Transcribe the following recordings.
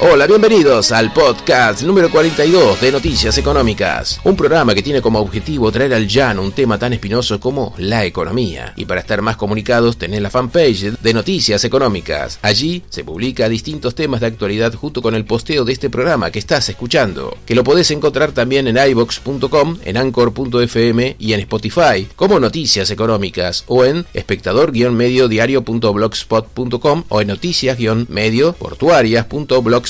Hola, bienvenidos al podcast número 42 de Noticias Económicas, un programa que tiene como objetivo traer al llano un tema tan espinoso como la economía. Y para estar más comunicados, tenés la fanpage de Noticias Económicas. Allí se publica distintos temas de actualidad junto con el posteo de este programa que estás escuchando, que lo podés encontrar también en ibox.com, en anchor.fm y en Spotify, como Noticias Económicas, o en espectador-medio-diario.blogspot.com o en noticias-medio-portuarias.blogspot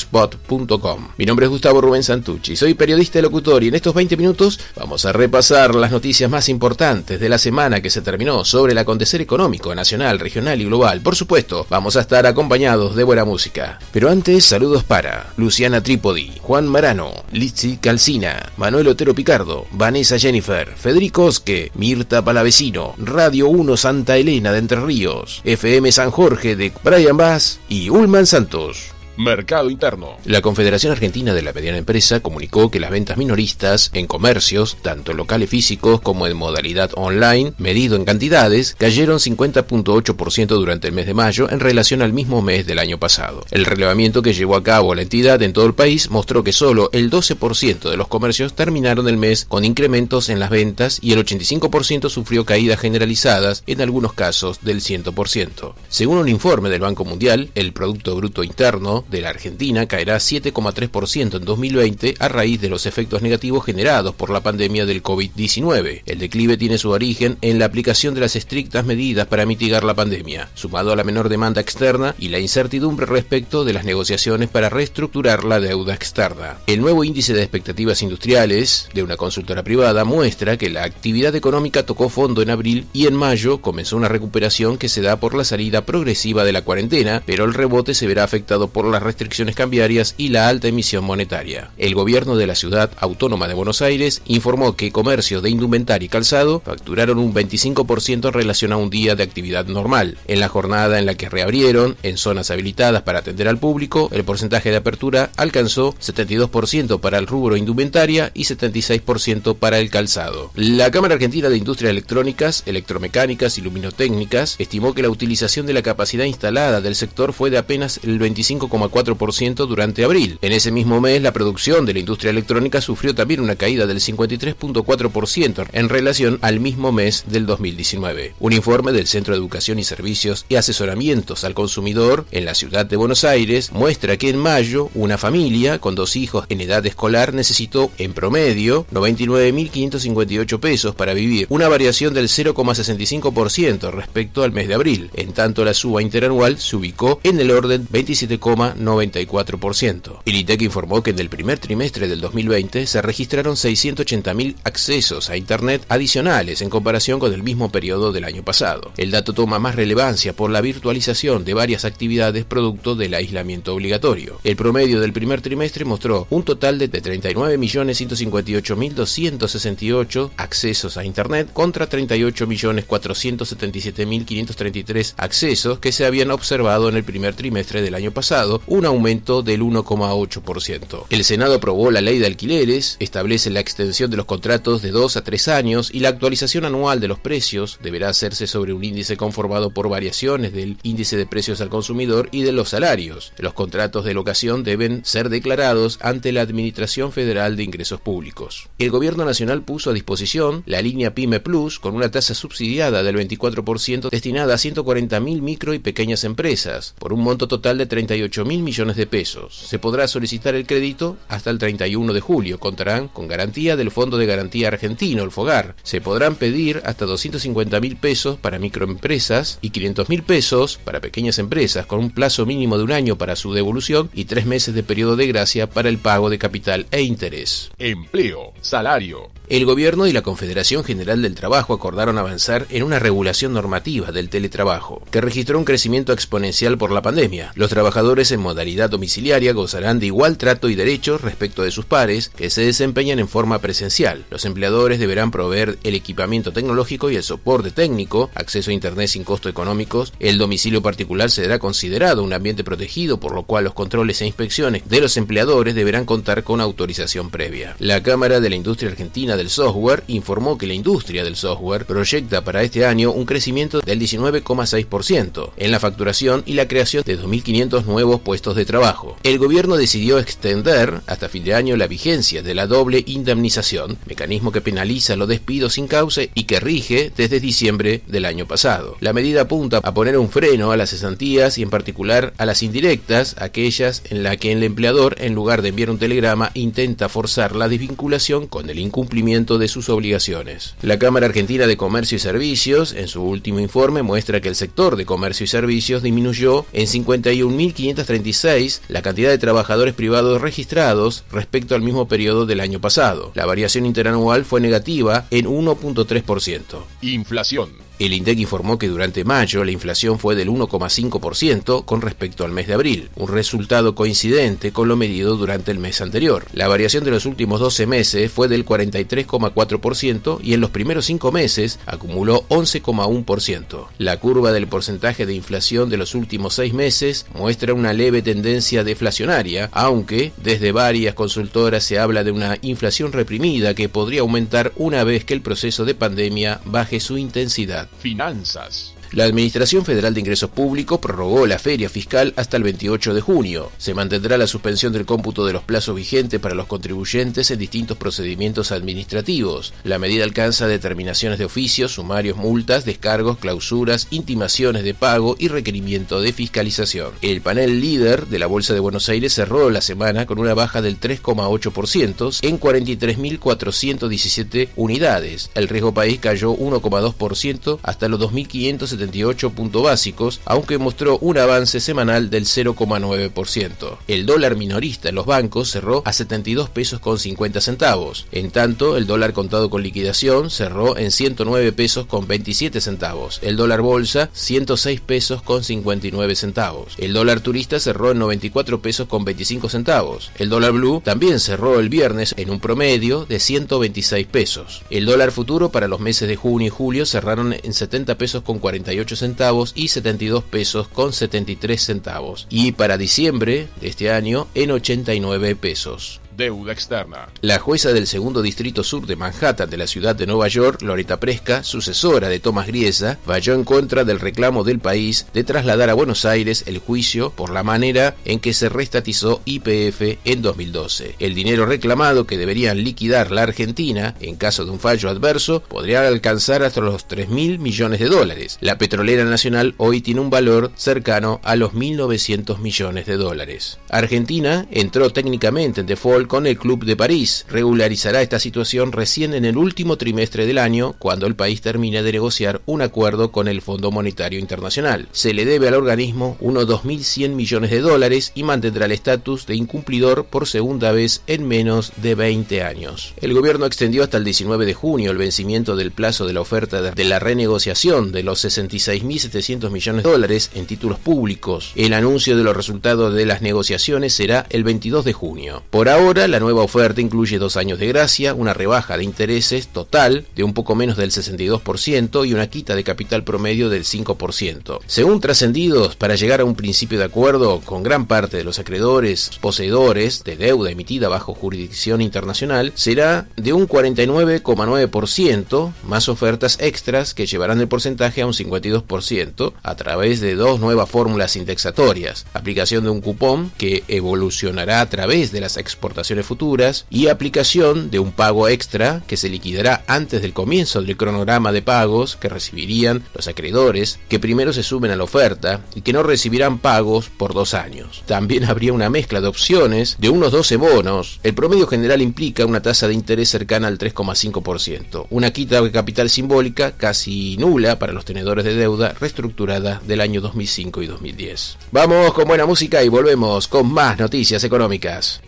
Mi nombre es Gustavo Rubén Santucci, soy periodista y locutor y en estos 20 minutos vamos a repasar las noticias más importantes de la semana que se terminó sobre el acontecer económico, nacional, regional y global. Por supuesto, vamos a estar acompañados de buena música. Pero antes, saludos para Luciana Trípodi, Juan Marano, Lizzy Calcina, Manuel Otero Picardo, Vanessa Jennifer, Federico Osque, Mirta Palavecino, Radio 1 Santa Elena de Entre Ríos, FM San Jorge de Brian Bass y Ulman Santos. Mercado Interno. La Confederación Argentina de la Mediana Empresa comunicó que las ventas minoristas en comercios, tanto locales físicos como en modalidad online, medido en cantidades, cayeron 50.8% durante el mes de mayo en relación al mismo mes del año pasado. El relevamiento que llevó a cabo la entidad en todo el país mostró que solo el 12% de los comercios terminaron el mes con incrementos en las ventas y el 85% sufrió caídas generalizadas, en algunos casos del 100%. Según un informe del Banco Mundial, el Producto Bruto Interno de la Argentina caerá 7,3% en 2020 a raíz de los efectos negativos generados por la pandemia del COVID-19. El declive tiene su origen en la aplicación de las estrictas medidas para mitigar la pandemia, sumado a la menor demanda externa y la incertidumbre respecto de las negociaciones para reestructurar la deuda externa. El nuevo índice de expectativas industriales de una consultora privada muestra que la actividad económica tocó fondo en abril y en mayo comenzó una recuperación que se da por la salida progresiva de la cuarentena, pero el rebote se verá afectado por la restricciones cambiarias y la alta emisión monetaria. El gobierno de la ciudad autónoma de Buenos Aires informó que comercios de indumentaria y calzado facturaron un 25% en relación a un día de actividad normal. En la jornada en la que reabrieron, en zonas habilitadas para atender al público, el porcentaje de apertura alcanzó 72% para el rubro indumentaria y 76% para el calzado. La Cámara Argentina de Industrias Electrónicas, Electromecánicas y Luminotécnicas estimó que la utilización de la capacidad instalada del sector fue de apenas el 25,4% 4% durante abril. En ese mismo mes, la producción de la industria electrónica sufrió también una caída del 53.4% en relación al mismo mes del 2019. Un informe del Centro de Educación y Servicios y Asesoramientos al Consumidor en la ciudad de Buenos Aires muestra que en mayo una familia con dos hijos en edad escolar necesitó en promedio 99.558 pesos para vivir, una variación del 0,65% respecto al mes de abril. En tanto, la suba interanual se ubicó en el orden 27, 94%. El ITEC informó que en el primer trimestre del 2020 se registraron 680.000 accesos a Internet adicionales en comparación con el mismo periodo del año pasado. El dato toma más relevancia por la virtualización de varias actividades producto del aislamiento obligatorio. El promedio del primer trimestre mostró un total de 39.158.268 accesos a Internet contra 38.477.533 accesos que se habían observado en el primer trimestre del año pasado un aumento del 1,8%. El Senado aprobó la ley de alquileres, establece la extensión de los contratos de 2 a 3 años y la actualización anual de los precios deberá hacerse sobre un índice conformado por variaciones del índice de precios al consumidor y de los salarios. Los contratos de locación deben ser declarados ante la Administración Federal de Ingresos Públicos. El Gobierno Nacional puso a disposición la línea PYME Plus con una tasa subsidiada del 24% destinada a 140.000 micro y pequeñas empresas, por un monto total de 38 mil millones de pesos. Se podrá solicitar el crédito hasta el 31 de julio. Contarán con garantía del Fondo de Garantía Argentino, el FOGAR. Se podrán pedir hasta 250 mil pesos para microempresas y 500 mil pesos para pequeñas empresas, con un plazo mínimo de un año para su devolución y tres meses de periodo de gracia para el pago de capital e interés. Empleo, salario, El gobierno y la Confederación General del Trabajo acordaron avanzar en una regulación normativa del teletrabajo, que registró un crecimiento exponencial por la pandemia. Los trabajadores en modalidad domiciliaria gozarán de igual trato y derechos respecto de sus pares que se desempeñan en forma presencial. Los empleadores deberán proveer el equipamiento tecnológico y el soporte técnico, acceso a Internet sin costo económicos. El domicilio particular será considerado un ambiente protegido, por lo cual los controles e inspecciones de los empleadores deberán contar con autorización previa. La Cámara de la Industria Argentina del Software informó que la industria del software proyecta para este año un crecimiento del 19,6% en la facturación y la creación de 2.500 nuevos puestos de trabajo. El gobierno decidió extender hasta fin de año la vigencia de la doble indemnización, mecanismo que penaliza los despidos sin causa y que rige desde diciembre del año pasado. La medida apunta a poner un freno a las cesantías y en particular a las indirectas, aquellas en las que el empleador, en lugar de enviar un telegrama, intenta forzar la desvinculación con el incumplimiento de sus obligaciones. La Cámara Argentina de Comercio y Servicios, en su último informe, muestra que el sector de comercio y servicios disminuyó en 51.536 la cantidad de trabajadores privados registrados respecto al mismo periodo del año pasado. La variación interanual fue negativa en 1.3%. Inflación. El INDEC informó que durante mayo la inflación fue del 1,5% con respecto al mes de abril, un resultado coincidente con lo medido durante el mes anterior. La variación de los últimos 12 meses fue del 43,4% y en los primeros 5 meses acumuló 11,1%. La curva del porcentaje de inflación de los últimos 6 meses muestra una leve tendencia deflacionaria, aunque desde varias consultoras se habla de una inflación reprimida que podría aumentar una vez que el proceso de pandemia baje su intensidad. Finanzas. La Administración Federal de Ingresos Públicos prorrogó la feria fiscal hasta el 28 de junio. Se mantendrá la suspensión del cómputo de los plazos vigentes para los contribuyentes en distintos procedimientos administrativos. La medida alcanza determinaciones de oficios, sumarios, multas, descargos, clausuras, intimaciones de pago y requerimiento de fiscalización. El panel líder de la Bolsa de Buenos Aires cerró la semana con una baja del 3,8% en 43.417 unidades. El riesgo país cayó 1,2% hasta los 2.570 78 puntos básicos, aunque mostró un avance semanal del 0,9%. El dólar minorista en los bancos cerró a 72 pesos con 50 centavos. En tanto, el dólar contado con liquidación cerró en 109 pesos con 27 centavos. El dólar bolsa 106 pesos con 59 centavos. El dólar turista cerró en 94 pesos con 25 centavos. El dólar blue también cerró el viernes en un promedio de 126 pesos. El dólar futuro para los meses de junio y julio cerraron en 70 pesos con 40 centavos y 72 pesos con 73 centavos. Y para diciembre de este año en 89 pesos deuda externa. La jueza del segundo distrito sur de Manhattan de la ciudad de Nueva York, Loretta Presca, sucesora de Tomás Griesa, falló en contra del reclamo del país de trasladar a Buenos Aires el juicio por la manera en que se restatizó IPF en 2012. El dinero reclamado que deberían liquidar la Argentina en caso de un fallo adverso podría alcanzar hasta los 3 mil millones de dólares. La petrolera nacional hoy tiene un valor cercano a los 1.900 millones de dólares. Argentina entró técnicamente en default con el Club de París. Regularizará esta situación recién en el último trimestre del año, cuando el país termine de negociar un acuerdo con el Fondo Monetario Internacional. Se le debe al organismo unos 2.100 millones de dólares y mantendrá el estatus de incumplidor por segunda vez en menos de 20 años. El gobierno extendió hasta el 19 de junio el vencimiento del plazo de la oferta de la renegociación de los 66.700 millones de dólares en títulos públicos. El anuncio de los resultados de las negociaciones será el 22 de junio. Por ahora, la nueva oferta incluye dos años de gracia, una rebaja de intereses total de un poco menos del 62% y una quita de capital promedio del 5%. Según trascendidos, para llegar a un principio de acuerdo con gran parte de los acreedores poseedores de deuda emitida bajo jurisdicción internacional, será de un 49,9% más ofertas extras que llevarán el porcentaje a un 52% a través de dos nuevas fórmulas indexatorias, aplicación de un cupón que evolucionará a través de las exportaciones futuras y aplicación de un pago extra que se liquidará antes del comienzo del cronograma de pagos que recibirían los acreedores que primero se suben a la oferta y que no recibirán pagos por dos años. También habría una mezcla de opciones de unos 12 bonos. El promedio general implica una tasa de interés cercana al 3,5%, una quita de capital simbólica casi nula para los tenedores de deuda reestructurada del año 2005 y 2010. Vamos con buena música y volvemos con más noticias económicas.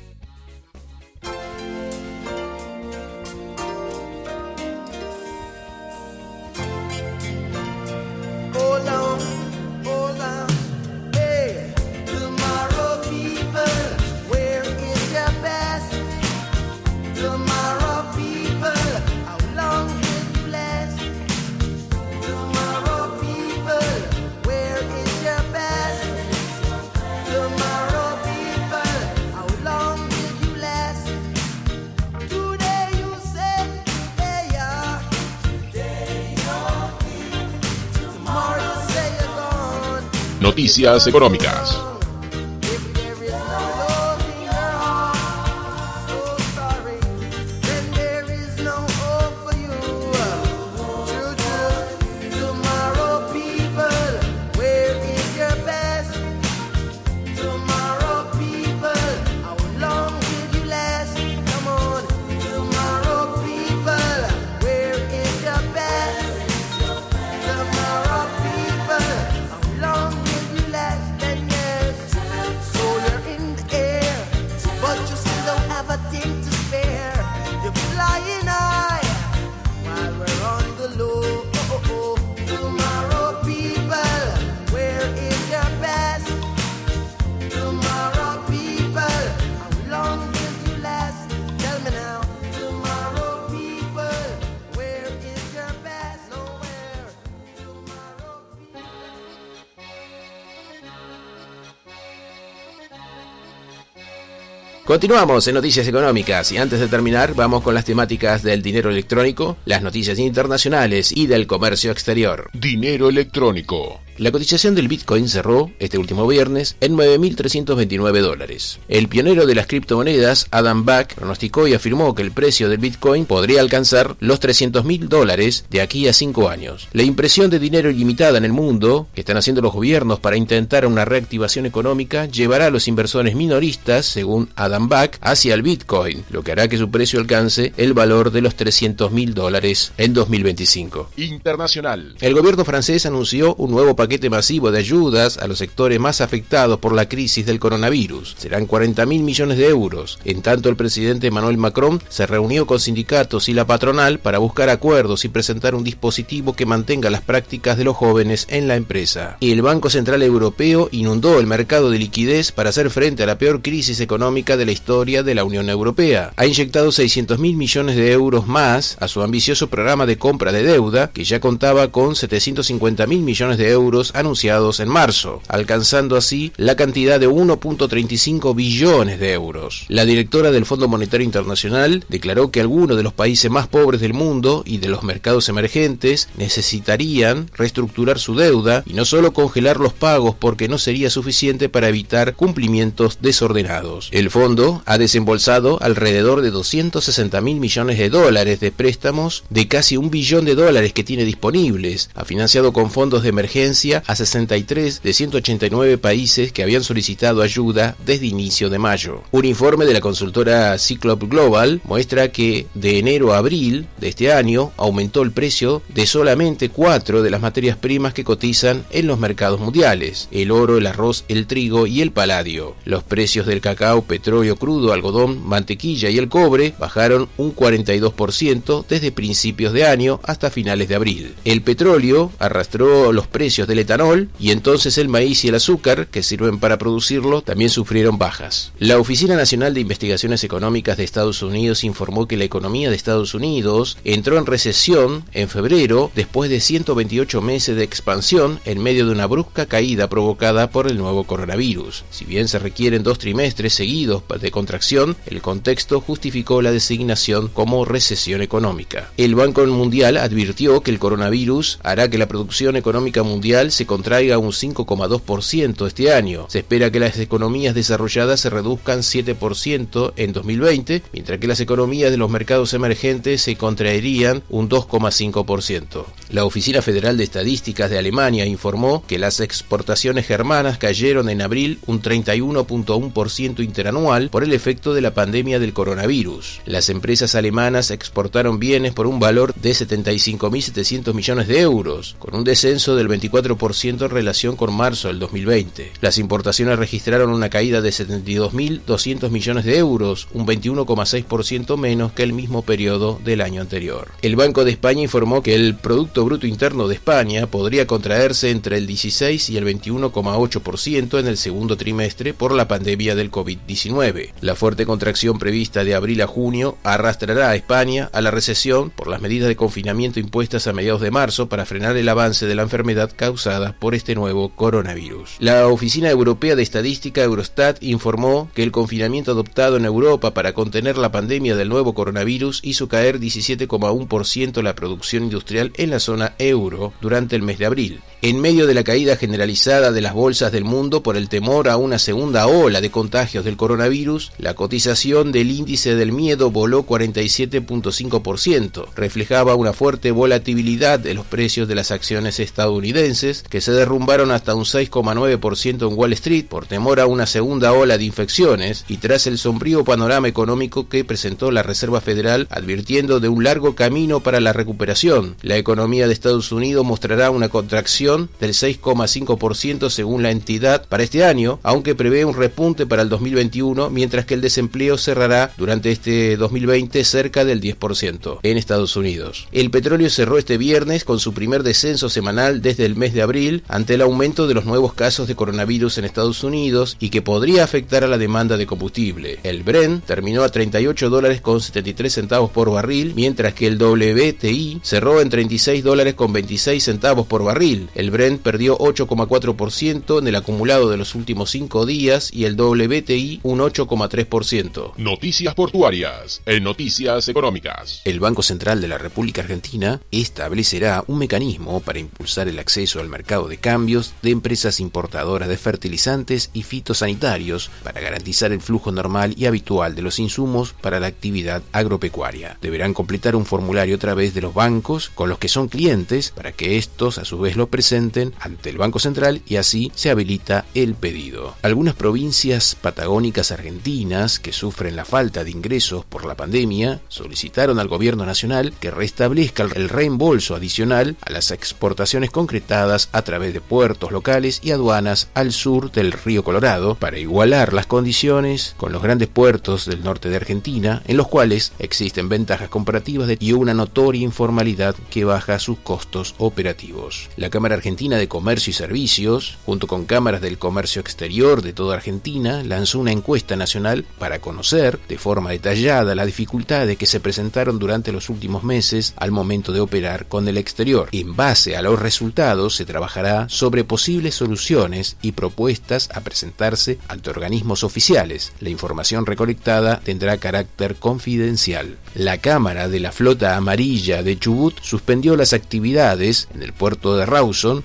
Noticias Económicas. Continuamos en Noticias Económicas y antes de terminar vamos con las temáticas del dinero electrónico, las noticias internacionales y del comercio exterior. Dinero electrónico. La cotización del Bitcoin cerró este último viernes en 9.329 dólares. El pionero de las criptomonedas, Adam Back, pronosticó y afirmó que el precio del Bitcoin podría alcanzar los 300.000 dólares de aquí a 5 años. La impresión de dinero ilimitada en el mundo, que están haciendo los gobiernos para intentar una reactivación económica, llevará a los inversores minoristas, según Adam Back, hacia el Bitcoin, lo que hará que su precio alcance el valor de los 300.000 dólares en 2025. Internacional. El gobierno francés anunció un nuevo paquete paquete masivo de ayudas a los sectores más afectados por la crisis del coronavirus. Serán 40 mil millones de euros. En tanto, el presidente Emmanuel Macron se reunió con sindicatos y la patronal para buscar acuerdos y presentar un dispositivo que mantenga las prácticas de los jóvenes en la empresa. El Banco Central Europeo inundó el mercado de liquidez para hacer frente a la peor crisis económica de la historia de la Unión Europea. Ha inyectado 600 mil millones de euros más a su ambicioso programa de compra de deuda, que ya contaba con 750 mil millones de euros anunciados en marzo, alcanzando así la cantidad de 1.35 billones de euros. La directora del Fondo Monetario Internacional declaró que algunos de los países más pobres del mundo y de los mercados emergentes necesitarían reestructurar su deuda y no solo congelar los pagos porque no sería suficiente para evitar cumplimientos desordenados. El fondo ha desembolsado alrededor de 260 mil millones de dólares de préstamos de casi un billón de dólares que tiene disponibles, ha financiado con fondos de emergencia a 63 de 189 países que habían solicitado ayuda desde inicio de mayo. Un informe de la consultora Cyclop Global muestra que de enero a abril de este año aumentó el precio de solamente cuatro de las materias primas que cotizan en los mercados mundiales, el oro, el arroz, el trigo y el paladio. Los precios del cacao, petróleo crudo, algodón, mantequilla y el cobre bajaron un 42% desde principios de año hasta finales de abril. El petróleo arrastró los precios del etanol y entonces el maíz y el azúcar que sirven para producirlo también sufrieron bajas. La Oficina Nacional de Investigaciones Económicas de Estados Unidos informó que la economía de Estados Unidos entró en recesión en febrero después de 128 meses de expansión en medio de una brusca caída provocada por el nuevo coronavirus. Si bien se requieren dos trimestres seguidos de contracción, el contexto justificó la designación como recesión económica. El Banco Mundial advirtió que el coronavirus hará que la producción económica mundial se contraiga un 5,2% este año. Se espera que las economías desarrolladas se reduzcan 7% en 2020, mientras que las economías de los mercados emergentes se contraerían un 2,5%. La Oficina Federal de Estadísticas de Alemania informó que las exportaciones germanas cayeron en abril un 31,1% interanual por el efecto de la pandemia del coronavirus. Las empresas alemanas exportaron bienes por un valor de 75.700 millones de euros, con un descenso del 24 4% en relación con marzo del 2020. Las importaciones registraron una caída de 72.200 millones de euros, un 21,6% menos que el mismo periodo del año anterior. El Banco de España informó que el Producto Bruto Interno de España podría contraerse entre el 16 y el 21,8% en el segundo trimestre por la pandemia del COVID-19. La fuerte contracción prevista de abril a junio arrastrará a España a la recesión por las medidas de confinamiento impuestas a mediados de marzo para frenar el avance de la enfermedad causada por este nuevo coronavirus. La Oficina Europea de Estadística Eurostat informó que el confinamiento adoptado en Europa para contener la pandemia del nuevo coronavirus hizo caer 17,1% la producción industrial en la zona euro durante el mes de abril. En medio de la caída generalizada de las bolsas del mundo por el temor a una segunda ola de contagios del coronavirus, la cotización del índice del miedo voló 47.5%. Reflejaba una fuerte volatilidad de los precios de las acciones estadounidenses, que se derrumbaron hasta un 6,9% en Wall Street por temor a una segunda ola de infecciones y tras el sombrío panorama económico que presentó la Reserva Federal advirtiendo de un largo camino para la recuperación. La economía de Estados Unidos mostrará una contracción del 6,5% según la entidad para este año, aunque prevé un repunte para el 2021, mientras que el desempleo cerrará durante este 2020 cerca del 10% en Estados Unidos. El petróleo cerró este viernes con su primer descenso semanal desde el mes de abril ante el aumento de los nuevos casos de coronavirus en Estados Unidos y que podría afectar a la demanda de combustible. El Brent terminó a 38 dólares con 73 centavos por barril, mientras que el WTI cerró en 36 dólares con 26 centavos por barril. El Brent perdió 8,4% en el acumulado de los últimos cinco días y el WTI un 8,3%. Noticias portuarias en Noticias Económicas. El Banco Central de la República Argentina establecerá un mecanismo para impulsar el acceso al mercado de cambios de empresas importadoras de fertilizantes y fitosanitarios para garantizar el flujo normal y habitual de los insumos para la actividad agropecuaria. Deberán completar un formulario a través de los bancos con los que son clientes para que estos a su vez lo presenten ante el Banco Central y así se habilita el pedido. Algunas provincias patagónicas argentinas que sufren la falta de ingresos por la pandemia solicitaron al gobierno nacional que restablezca el reembolso adicional a las exportaciones concretadas a través de puertos locales y aduanas al sur del río Colorado para igualar las condiciones con los grandes puertos del norte de Argentina en los cuales existen ventajas comparativas y una notoria informalidad que baja sus costos operativos. La Cámara Argentina de Comercio y Servicios, junto con cámaras del comercio exterior de toda Argentina, lanzó una encuesta nacional para conocer de forma detallada las dificultades que se presentaron durante los últimos meses al momento de operar con el exterior. En base a los resultados se trabajará sobre posibles soluciones y propuestas a presentarse ante organismos oficiales. La información recolectada tendrá carácter confidencial. La Cámara de la Flota Amarilla de Chubut suspendió las actividades en el puerto de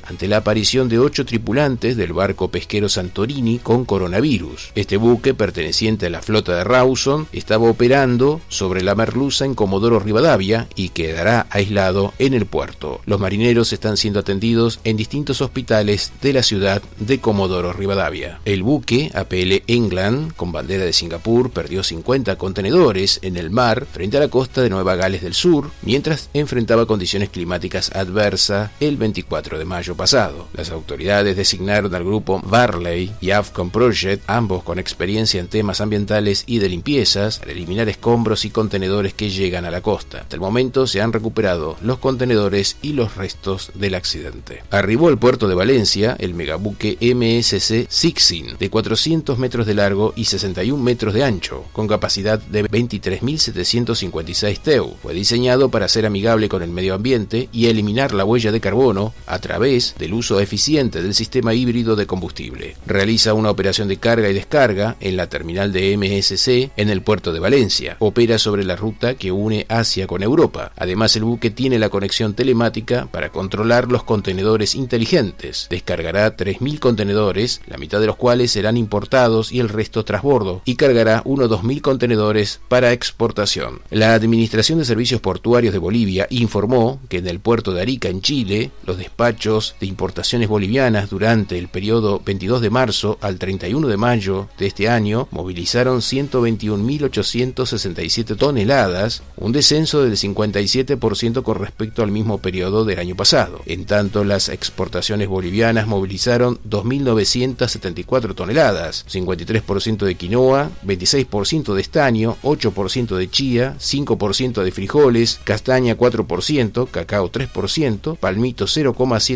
Ante la aparición de ocho tripulantes del barco pesquero Santorini con coronavirus. Este buque, perteneciente a la flota de Rawson, estaba operando sobre la merluza en Comodoro Rivadavia y quedará aislado en el puerto. Los marineros están siendo atendidos en distintos hospitales de la ciudad de Comodoro Rivadavia. El buque, APL England, con bandera de Singapur, perdió 50 contenedores en el mar frente a la costa de Nueva Gales del Sur, mientras enfrentaba condiciones climáticas adversas el 24 de mayo mayo pasado. Las autoridades designaron al grupo Barley y Afcon Project, ambos con experiencia en temas ambientales y de limpiezas, para eliminar escombros y contenedores que llegan a la costa. Hasta el momento se han recuperado los contenedores y los restos del accidente. Arribó al puerto de Valencia el megabuque MSC Sixin, de 400 metros de largo y 61 metros de ancho, con capacidad de 23.756 TEU. Fue diseñado para ser amigable con el medio ambiente y eliminar la huella de carbono a través del uso eficiente del sistema híbrido de combustible. Realiza una operación de carga y descarga en la terminal de MSC en el puerto de Valencia. Opera sobre la ruta que une Asia con Europa. Además, el buque tiene la conexión telemática para controlar los contenedores inteligentes. Descargará 3.000 contenedores, la mitad de los cuales serán importados y el resto trasbordo, y cargará unos 2.000 contenedores para exportación. La Administración de Servicios Portuarios de Bolivia informó que en el puerto de Arica, en Chile, los despachos de importaciones bolivianas durante el periodo 22 de marzo al 31 de mayo de este año movilizaron 121.867 toneladas, un descenso del 57% con respecto al mismo periodo del año pasado. En tanto, las exportaciones bolivianas movilizaron 2.974 toneladas, 53% de quinoa, 26% de estaño, 8% de chía, 5% de frijoles, castaña 4%, cacao 3%, palmito 0,7%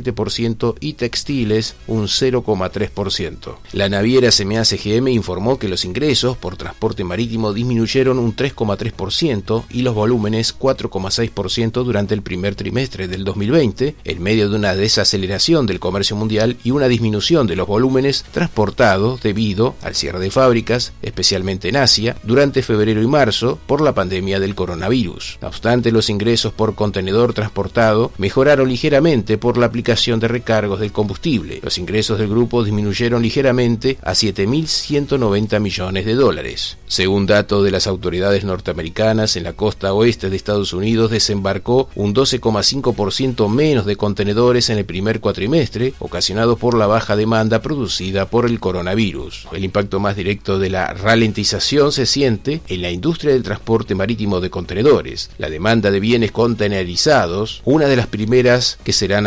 y textiles un 0,3%. La naviera CMA CGM informó que los ingresos por transporte marítimo disminuyeron un 3,3% y los volúmenes 4,6% durante el primer trimestre del 2020, en medio de una desaceleración del comercio mundial y una disminución de los volúmenes transportados debido al cierre de fábricas, especialmente en Asia, durante febrero y marzo por la pandemia del coronavirus. No obstante, los ingresos por contenedor transportado mejoraron ligeramente por la aplicación de recargos del combustible. Los ingresos del grupo disminuyeron ligeramente a 7.190 millones de dólares. Según datos de las autoridades norteamericanas, en la costa oeste de Estados Unidos desembarcó un 12,5% menos de contenedores en el primer cuatrimestre, ocasionado por la baja demanda producida por el coronavirus. El impacto más directo de la ralentización se siente en la industria del transporte marítimo de contenedores. La demanda de bienes contenerizados, una de las primeras que serán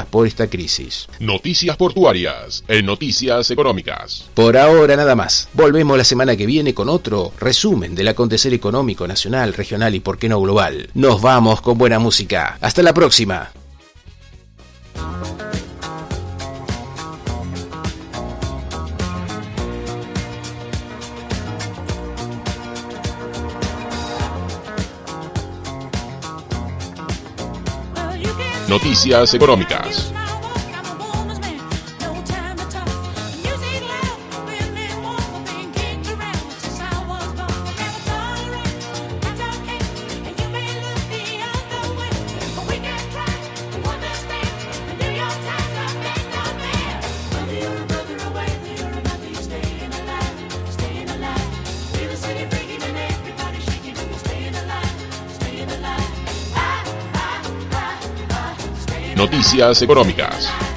afectadas por esta crisis. Noticias portuarias en Noticias Económicas. Por ahora nada más. Volvemos la semana que viene con otro resumen del acontecer económico nacional, regional y por qué no global. Nos vamos con buena música. Hasta la próxima. Noticias Económicas. Noticias Económicas.